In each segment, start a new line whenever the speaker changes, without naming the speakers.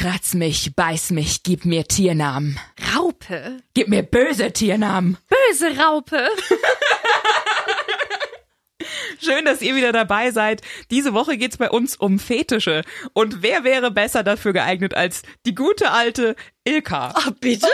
Kratz mich, beiß mich, gib mir Tiernamen.
Raupe.
Gib mir böse Tiernamen.
Böse Raupe.
Schön, dass ihr wieder dabei seid. Diese Woche geht's bei uns um Fetische. Und wer wäre besser dafür geeignet als die gute alte Ilka?
Ach, bitte?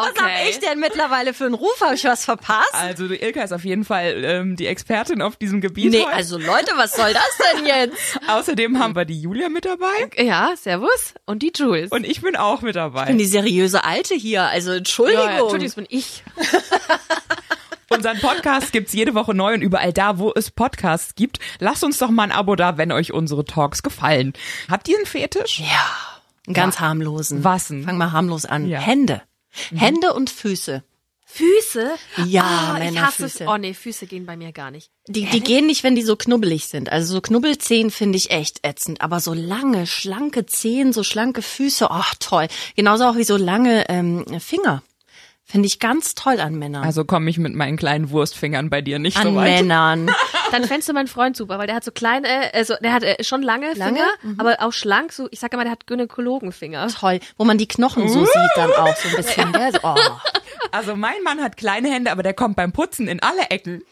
Was hab
Okay.
ich denn mittlerweile für einen Ruf? Habe ich was verpasst?
Also die Ilka ist auf jeden Fall ähm, die Expertin auf diesem Gebiet.
Nee,
heute.
also Leute, was soll das denn jetzt?
Außerdem haben wir die Julia mit dabei
Ja, servus. Und die Jules.
und ich bin auch mit dabei.
Ich bin die seriöse Alte hier, also Entschuldigung.
ja, ja, Entschuldigung, das bin ich.
Unseren Podcast gibt's jede Woche neu und überall da, wo es Podcasts gibt. Lasst uns doch mal ein Abo da, wenn euch unsere Talks gefallen. Habt ihr einen Fetisch?
Ja, einen ganz harmlosen.
Was denn?
Fang mal harmlos an.
Ja.
Hände. Hände und Füße.
Füße?
Ja,
Ah, ich hasse
Männerfüße.
Oh nee, Füße gehen bei mir gar nicht.
Die, die gehen nicht, wenn die so knubbelig sind. Also so Knubbelzehen finde ich echt ätzend. Aber so lange, schlanke Zehen, so schlanke Füße, oh toll. Genauso auch wie so lange ähm, Finger. Finde ich ganz toll an Männern.
Also komme ich mit meinen kleinen Wurstfingern bei dir nicht
an
so weit.
Männern.
Dann fändest du meinen Freund super, weil der hat so kleine, also der hat äh, schon lange,
Lange?
Finger, aber auch schlank. So, ich sag immer, der hat Gynäkologenfinger.
Toll. Wo man die Knochen so sieht dann auch so ein bisschen. So, oh.
Also mein Mann hat kleine Hände, aber der kommt beim Putzen in alle Ecken.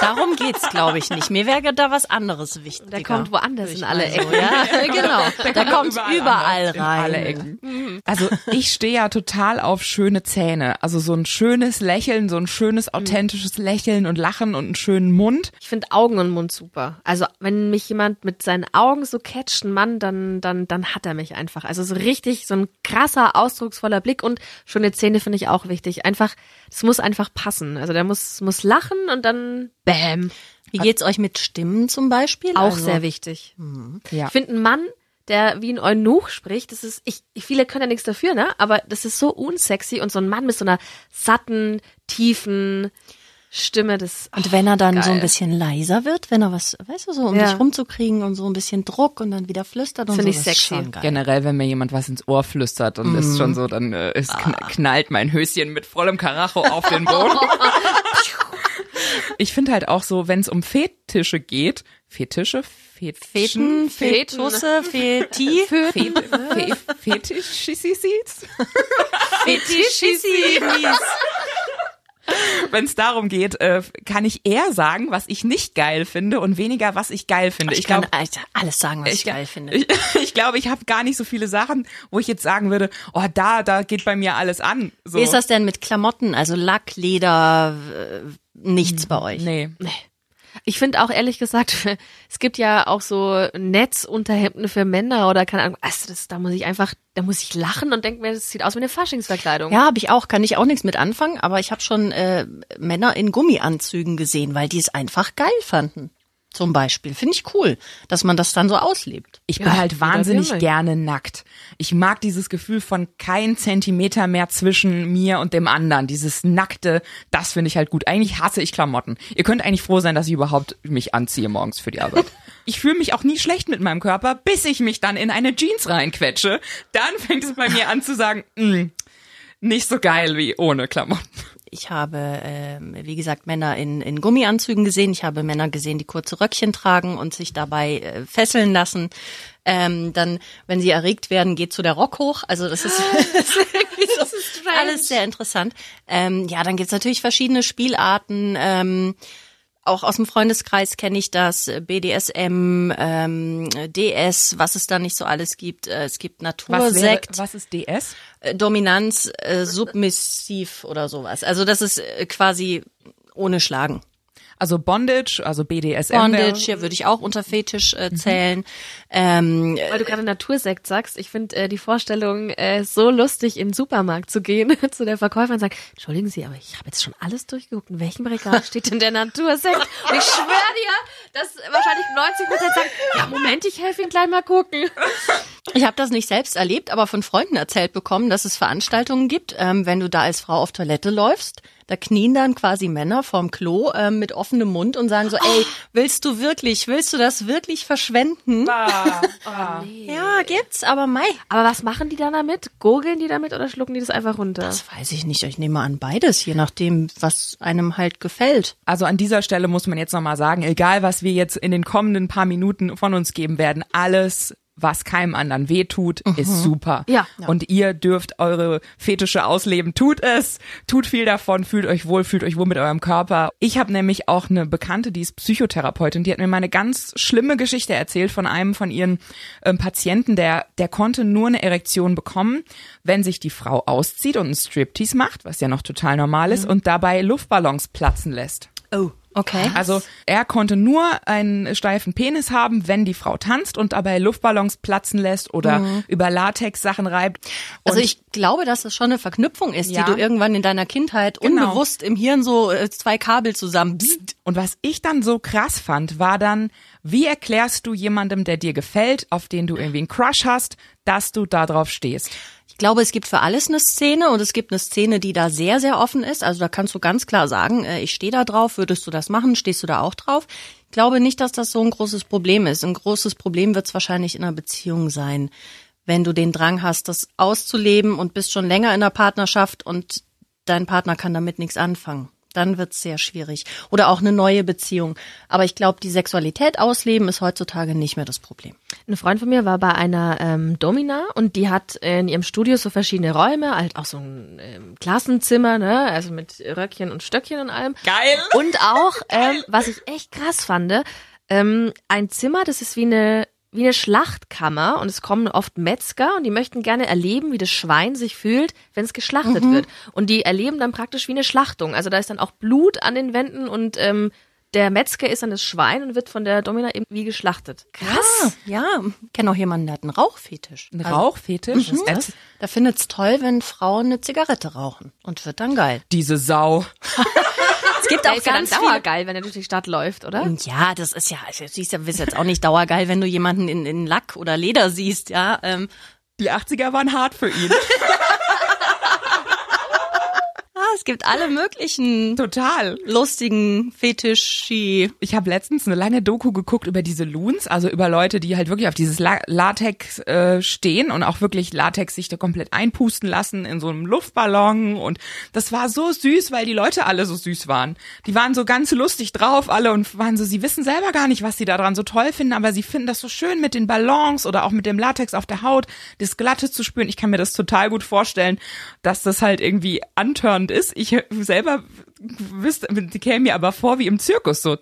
Darum geht's, glaube ich, nicht. Mir wäre da was anderes wichtig.
Der kommt woanders in alle
Also,
Ecken.
ja, genau. Da kommt überall,
in
rein.
alle Ecken. Also ich stehe ja total auf schöne Zähne. Also so ein schönes Lächeln, so ein schönes authentisches Lächeln und Lachen und einen schönen Mund.
Ich finde Augen und Mund super. Also wenn mich jemand mit seinen Augen so catcht, ein Mann, dann, dann, dann hat er mich einfach. Also so richtig, so ein krasser, ausdrucksvoller Blick und schöne Zähne finde ich auch wichtig. Einfach, es muss einfach passen. Also der muss, muss lachen und dann bam.
Wie geht's euch mit Stimmen zum Beispiel?
Auch
Also,
sehr wichtig.
Ja.
Ich finde einen Mann, der wie ein Eunuch spricht, das ist, ich, viele können ja nichts dafür, ne? Aber das ist so unsexy und so ein Mann mit so einer satten, tiefen Stimme, das,
Und wenn er dann so ein
geil.
bisschen leiser wird, wenn er was, weißt du, so um
Ja.
dich rumzukriegen und so ein bisschen Druck und dann wieder flüstert und
Find
so,
ich
das ist
sexy.
schon geil.
Generell, wenn mir jemand was ins Ohr flüstert und ist schon so, dann äh, ist, kn knallt mein Höschen mit vollem Karacho auf den Boden. ich finde halt auch so, wenn es um Fetische geht, Fetische,
Feten,
Fetischen,
Fetusse, Feti,
Fet, Fe, Fetischissis?
Fetischissis.
Wenn es darum geht, äh, kann ich eher sagen, was ich nicht geil finde und weniger, was ich geil finde.
Ich,
Ich
kann
glaube,
Alter, alles sagen, was ich, geil finde.
Ich, ich glaube, ich habe gar nicht so viele Sachen, wo ich jetzt sagen würde, oh, da, da geht bei mir alles an. So.
Wie ist das denn mit Klamotten? Also Lack, Leder, nichts bei euch?
Nee.
Ich finde auch ehrlich gesagt, es gibt ja auch so Netzunterhemden für Männer oder keine Ahnung. Also das, da muss ich einfach, da muss ich lachen und denke mir, das sieht aus wie eine Faschingsverkleidung.
Ja, habe ich auch, kann ich auch nichts mit anfangen, aber ich habe schon äh, Männer in Gummianzügen gesehen, weil die es einfach geil fanden. Zum Beispiel. Finde ich cool, dass man das dann so auslebt.
Ich bin
Ja,
halt wahnsinnig gerne nackt. Ich mag dieses Gefühl von kein Zentimeter mehr zwischen mir und dem anderen. Dieses nackte, das finde ich halt gut. Eigentlich hasse ich Klamotten. Ihr könnt eigentlich froh sein, dass ich überhaupt mich anziehe morgens für die Arbeit. Ich fühle mich auch nie schlecht mit meinem Körper, bis ich mich dann in eine Jeans reinquetsche. Dann fängt es bei mir an zu sagen, "Mm, nicht so geil wie ohne Klamotten.
Ich habe, ähm, wie gesagt, Männer in, in Gummianzügen gesehen. Ich habe Männer gesehen, die kurze Röckchen tragen und sich dabei äh, fesseln lassen. Ähm, dann, wenn sie erregt werden, geht so der Rock hoch. Also das ist, das ist irgendwie so alles sehr interessant. Ähm, ja, dann gibt's natürlich verschiedene Spielarten. Ähm, auch aus dem Freundeskreis kenne ich das, äh, BDSM, ähm, DS, was es da nicht so alles gibt. Äh, Es gibt
Was, wäre,
Natursekt.
was ist DS?
Äh, Dominanz, äh, submissiv oder sowas. Also das ist quasi ohne Schlagen.
Also Bondage, also BDSM.
Bondage, ja, würde ich auch unter Fetisch äh, zählen. Ähm,
Weil du gerade Natursekt sagst, ich finde äh, die Vorstellung äh, so lustig, in den Supermarkt zu gehen, zu der Verkäuferin und sagen, entschuldigen Sie, aber ich habe jetzt schon alles durchgeguckt. In welchem Regal steht denn der Natursekt? Und ich schwöre dir, dass wahrscheinlich 90 Prozent sagen, ja, Moment, ich helfe Ihnen gleich mal gucken.
Ich habe das nicht selbst erlebt, aber von Freunden erzählt bekommen, dass es Veranstaltungen gibt, ähm, wenn du da als Frau auf Toilette läufst. Da knien dann quasi Männer vorm Klo ähm, mit offenem Mund und sagen so, ey, willst du wirklich, willst du das wirklich verschwenden? Ja, gibt's, aber mei.
Aber was machen die dann damit? Gurgeln die damit oder schlucken die das einfach runter?
Das weiß ich nicht. Ich nehme an beides, je nachdem, was einem halt gefällt.
Also an dieser Stelle muss man jetzt nochmal sagen, egal was wir jetzt in den kommenden paar Minuten von uns geben werden, alles was keinem anderen wehtut, ist super.
Ja.
Und ihr dürft eure Fetische ausleben. Tut es. Tut viel davon. Fühlt euch wohl. Fühlt euch wohl mit eurem Körper. Ich habe nämlich auch eine Bekannte, die ist Psychotherapeutin. Die hat mir mal eine ganz schlimme Geschichte erzählt von einem von ihren ähm, Patienten, der, der konnte nur eine Erektion bekommen, wenn sich die Frau auszieht und einen Striptease macht, was ja noch total normal ist, und dabei Luftballons platzen lässt.
Oh, okay.
Also er konnte nur einen steifen Penis haben, wenn die Frau tanzt und dabei Luftballons platzen lässt oder über Latex Sachen reibt. Und
Also ich glaube, dass es schon eine Verknüpfung ist,
Ja.
die du irgendwann in deiner Kindheit
Genau.
unbewusst im Hirn so äh, zwei Kabel zusammen. Bzzt.
Und was ich dann so krass fand, war dann, wie erklärst du jemandem, der dir gefällt, auf den du irgendwie einen Crush hast, dass du da drauf stehst?
Ich glaube, es gibt für alles eine Szene und es gibt eine Szene, die da sehr, sehr offen ist. Also da kannst du ganz klar sagen, äh, ich stehe da drauf, würdest du das machen, stehst du da auch drauf? Ich glaube nicht, dass das so ein großes Problem ist. Ein großes Problem wird es wahrscheinlich in einer Beziehung sein, wenn du den Drang hast, das auszuleben und bist schon länger in einer Partnerschaft und dein Partner kann damit nichts anfangen. Dann wird's sehr schwierig. Oder auch eine neue Beziehung. Aber ich glaube, die Sexualität ausleben ist heutzutage nicht mehr das Problem.
Ein Freund von mir war bei einer ähm, Domina und die hat in ihrem Studio so verschiedene Räume, halt auch so ein ähm, Klassenzimmer, ne, also mit Röckchen und Stöckchen und allem.
Geil!
Und auch, ähm, was ich echt krass fand, ähm, ein Zimmer, das ist wie eine wie eine Schlachtkammer und es kommen oft Metzger und die möchten gerne erleben, wie das Schwein sich fühlt, wenn es geschlachtet wird. Und die erleben dann praktisch wie eine Schlachtung. Also da ist dann auch Blut an den Wänden und ähm, der Metzger ist dann das Schwein und wird von der Domina eben wie geschlachtet.
Krass. Ja, ich kenne auch jemanden, der hat einen Rauchfetisch.
Ein
Also,
Rauchfetisch? Erz-
Der findet's toll, wenn Frauen eine Zigarette rauchen und wird dann geil.
Diese Sau.
Es gibt auch
ja
ganz viele.
dauergeil, wenn er durch die Stadt läuft, oder?
Ja, das ist ja, also, siehst ja, bist jetzt auch nicht dauergeil, wenn du jemanden in, in Lack oder Leder siehst, ja. Ähm,
Die 80er waren hart für ihn.
es gibt alle möglichen
Total.
lustigen Fetischi.
Ich habe letztens eine lange Doku geguckt über diese Loons, also über Leute, die halt wirklich auf dieses La Latex äh, stehen und auch wirklich Latex sich da komplett einpusten lassen in so einem Luftballon und das war so süß, weil die Leute alle so süß waren. Die waren so ganz lustig drauf alle und waren so, sie wissen selber gar nicht, was sie daran so toll finden, aber sie finden das so schön mit den Ballons oder auch mit dem Latex auf der Haut, das Glatte zu spüren. Ich kann mir das total gut vorstellen, dass das halt irgendwie antörend ist. Ich selber wüsste, die käme mir aber vor wie im Zirkus so.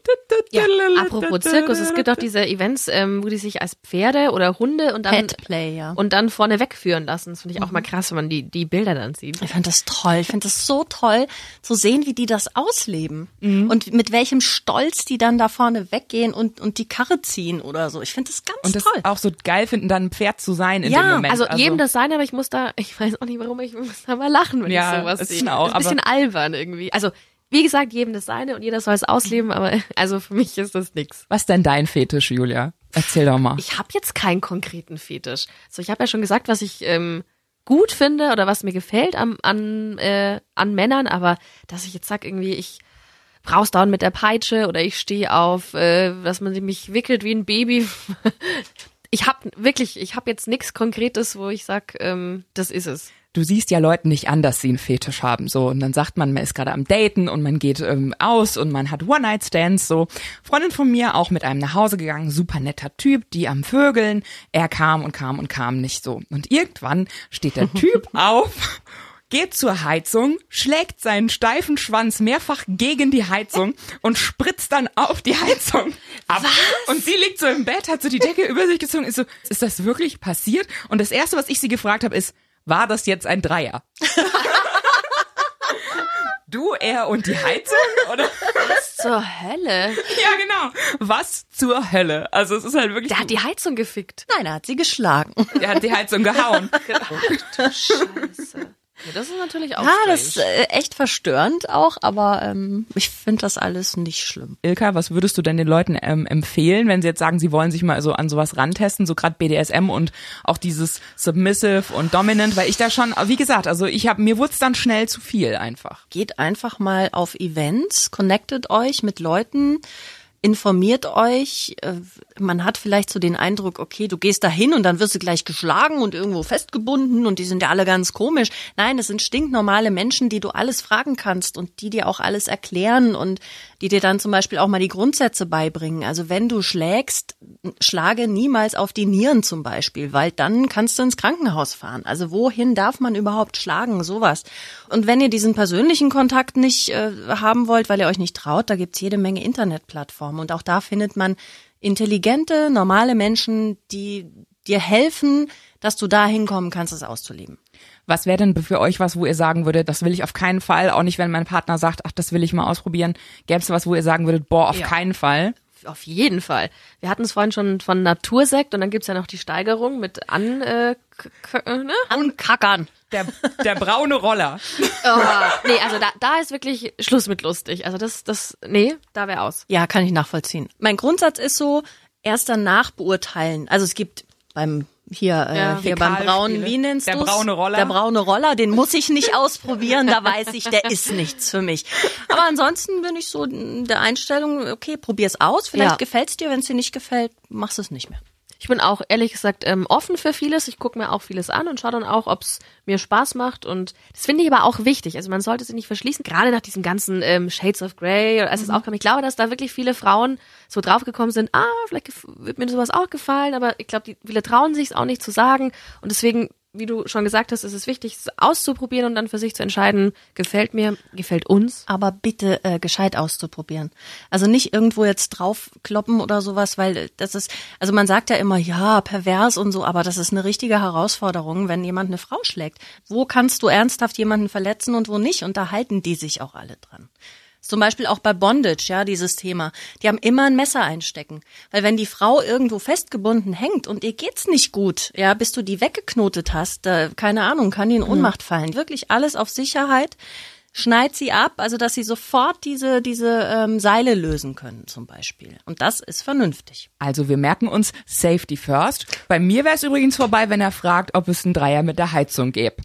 Ja, apropos Zirkus, es gibt auch diese Events, ähm, wo die sich als Pferde oder Hunde und dann
Petplay, ja.
und dann vorne wegführen lassen. Das finde ich auch mal krass, wenn man die, die Bilder dann sieht.
Ich finde das toll. Ich finde das so toll, zu sehen, wie die das ausleben.
Mhm.
Und mit welchem Stolz die dann da vorne weggehen und, und die Karre ziehen oder so. Ich finde das ganz
Und das
toll.
auch so geil finden, dann ein Pferd zu sein in
Ja,
dem Moment.
Also, jedem das sein, aber ich muss da, ich weiß auch nicht warum, ich muss da mal lachen, wenn
Ja,
ich sowas sehe.
auch,
ein bisschen albern irgendwie. Also, wie gesagt, jedem das seine und jeder soll es ausleben, aber also für mich ist das nix.
Was ist denn dein Fetisch, Julia? Erzähl doch mal.
Ich habe jetzt keinen konkreten Fetisch. So, ich habe ja schon gesagt, was ich ähm, gut finde oder was mir gefällt an, an, äh, an Männern, aber dass ich jetzt sag irgendwie, ich brauch's dauernd mit der Peitsche oder ich stehe auf, äh, dass man mich wickelt wie ein Baby. Ich habe wirklich, ich habe jetzt nichts Konkretes, wo ich sag, ähm, das ist es.
Du siehst ja Leuten nicht an, dass sie einen Fetisch haben, so. Und dann sagt man, man ist gerade am Daten und man geht ähm, aus und man hat One-Night-Stands, so. Freundin von mir auch mit einem nach Hause gegangen, super netter Typ, die am Vögeln. Er kam und kam und kam nicht so. Und irgendwann steht der Typ auf, geht zur Heizung, schlägt seinen steifen Schwanz mehrfach gegen die Heizung und spritzt dann auf die Heizung ab. Und sie liegt so im Bett, hat so die Decke über sich gezogen, ist so, ist das wirklich passiert? Und das erste, was ich sie gefragt habe, ist, war das jetzt ein Dreier? du, er und die Heizung? Oder?
Zur Hölle.
Ja, genau. Was zur Hölle? Also es ist halt wirklich,
Der hat die Heizung gefickt.
Nein, er hat sie geschlagen.
der hat die Heizung gehauen.
Scheiße. Ja, das ist natürlich auch
Ja,
strange.
das ist äh, echt verstörend auch, aber ähm, ich finde das alles nicht schlimm.
Ilka, was würdest du denn den Leuten ähm, empfehlen, wenn sie jetzt sagen, sie wollen sich mal so an sowas rantesten, so gerade BDSM und auch dieses Submissive und Dominant, weil ich da schon, wie gesagt, also ich habe mir wurde es dann schnell zu viel einfach.
Geht einfach mal auf Events, connectet euch mit Leuten, informiert euch. Äh, man hat vielleicht so den Eindruck, okay, du gehst da hin und dann wirst du gleich geschlagen und irgendwo festgebunden und die sind ja alle ganz komisch. Nein, es sind stinknormale Menschen, die du alles fragen kannst und die dir auch alles erklären und die dir dann zum Beispiel auch mal die Grundsätze beibringen. Also wenn du schlägst, schlage niemals auf die Nieren zum Beispiel, weil dann kannst du ins Krankenhaus fahren. Also wohin darf man überhaupt schlagen? Sowas. Und wenn ihr diesen persönlichen Kontakt nicht äh, haben wollt, weil ihr euch nicht traut, da gibt's jede Menge Internetplattformen. Und auch da findet man intelligente, normale Menschen, die dir helfen, dass du da hinkommen kannst, es auszuleben.
Was wäre denn für euch was, wo ihr sagen würdet, das will ich auf keinen Fall, auch nicht, wenn mein Partner sagt, ach, das will ich mal ausprobieren. Gäbe es was, wo ihr sagen würdet, boah, auf
Ja.
keinen Fall?
Auf jeden Fall. Wir hatten es vorhin schon von Natursekt und dann gibt's ja noch die Steigerung mit an, äh, k- ne?
Ankackern.
Der, der braune Roller.
Oh, nee, also da, da ist wirklich Schluss mit lustig. Also das, das, nee, da wäre aus.
Ja, kann ich nachvollziehen. Mein Grundsatz ist so, erst danach beurteilen. Also es gibt beim hier, äh,
Ja,
hier beim braunen, wie nennst
Der
du's?
braune Roller.
Der braune Roller, den muss ich nicht ausprobieren, da weiß ich, der ist nichts für mich. Aber ansonsten bin ich so der Einstellung, okay, probier's aus, vielleicht
Ja.
gefällt's dir, wenn es dir nicht gefällt, machst es nicht mehr.
Ich bin auch ehrlich gesagt ähm, offen für vieles. Ich gucke mir auch vieles an und schaue dann auch, ob es mir Spaß macht. Und das finde ich aber auch wichtig. Also man sollte sich nicht verschließen, gerade nach diesem ganzen ähm, Shades of Grey, als es auch kam. Ich glaube, dass da wirklich viele Frauen so draufgekommen sind, ah, vielleicht wird mir sowas auch gefallen, aber ich glaube, die viele trauen sich es auch nicht zu sagen. Und deswegen, wie du schon gesagt hast, ist es wichtig, es auszuprobieren und dann für sich zu entscheiden, gefällt mir, gefällt uns.
aber bitte äh, gescheit auszuprobieren. Also nicht irgendwo jetzt draufkloppen oder sowas, weil das ist, also man sagt ja immer, ja, pervers und so, aber das ist eine richtige Herausforderung, wenn jemand eine Frau schlägt. Wo kannst du ernsthaft jemanden verletzen und wo nicht? Und da halten die sich auch alle dran. Zum Beispiel auch bei Bondage, ja, dieses Thema. Die haben immer ein Messer einstecken. Weil wenn die Frau irgendwo festgebunden hängt und ihr geht's nicht gut, ja, bis du die weggeknotet hast, äh, keine Ahnung, kann die in Ohnmacht fallen. Wirklich alles auf Sicherheit. Schneid sie ab, also dass sie sofort diese, diese ähm, Seile lösen können, zum Beispiel. Und das ist vernünftig.
Also wir merken uns Safety first. Bei mir wäre es übrigens vorbei, wenn er fragt, ob es einen Dreier mit der Heizung gäbe.